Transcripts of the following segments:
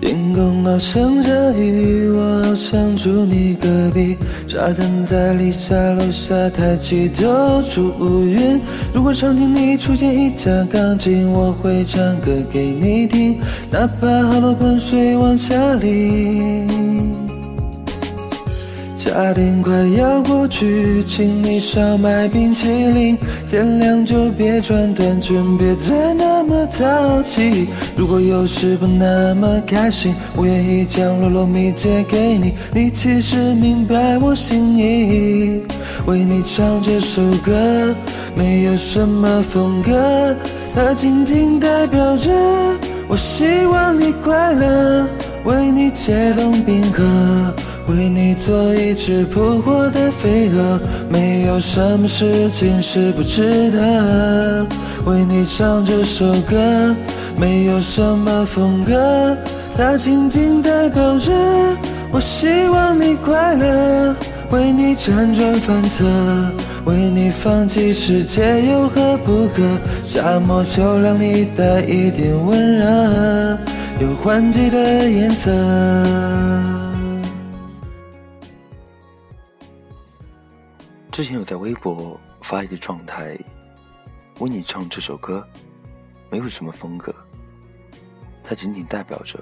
天空好像下雨，我好想住你隔壁。沙滩在立夏楼下抬起头出乌云。如果场景里出现一架钢琴，我会唱歌给你听，哪怕好多盆水往下淋。夏天快要过去，请你少买冰淇淋。天亮就别穿短裙，别再那么淘气。如果有时不那么开心，我愿意将罗罗蜜借给你。你其实明白我心意，为你唱这首歌，没有什么风格，它仅仅代表着我希望你快乐，为你解冻冰河。为你做一只扑火的飞蛾，没有什么事情是不值得。为你唱这首歌，没有什么风格，它仅仅代表着我希望你快乐。为你辗转反侧，为你放弃世界有何不可？夏末秋凉里带一点温热，有换季的颜色。之前有在微博发一个状态，为你唱这首歌，没有什么风格，它仅仅代表着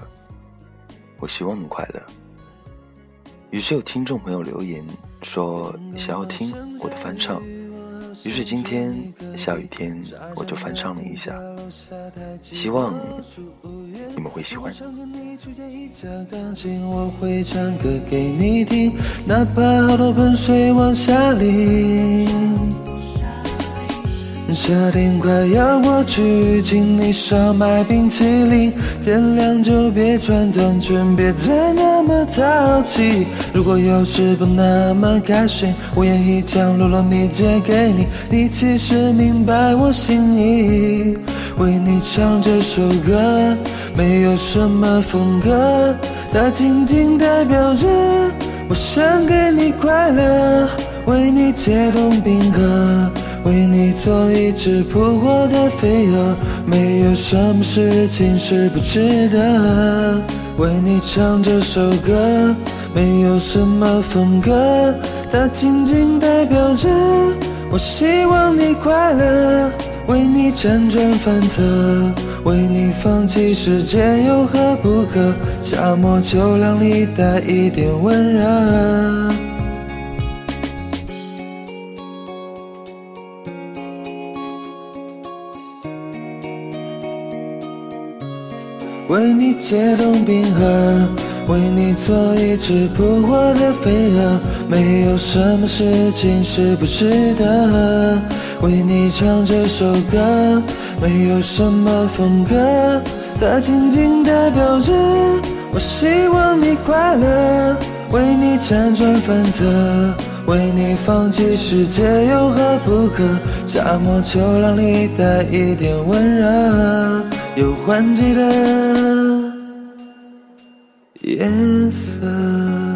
我希望你快乐。于是有听众朋友留言说想要听我的翻唱。于是今天下雨天，我就翻唱了一下，希望你们会喜欢。我会唱歌给你听，哪怕好多盆水往下淋。夏天快要过去，请你少买冰淇淋。天亮就别穿短裙，别再那么淘气。如果有时不那么开心，我愿意将罗罗蜜借给你。你其实明白我心意，为你唱这首歌，没有什么风格，它仅仅代表着我想给你快乐，为你解冻冰河。做一只扑火的飞蛾，没有什么事情是不值得。为你唱这首歌，没有什么风格，它仅仅代表着我希望你快乐。为你辗转反侧，为你放弃世界有何不可？夏末秋凉里带一点温热。为你解冻冰河，为你做一只扑火的飞蛾，没有什么事情是不值得。为你唱这首歌，没有什么风格，它仅仅代表着我希望你快乐。为你辗转反侧，为你放弃世界有何不可？夏末秋凉里带一点温热，有换季的。颜色。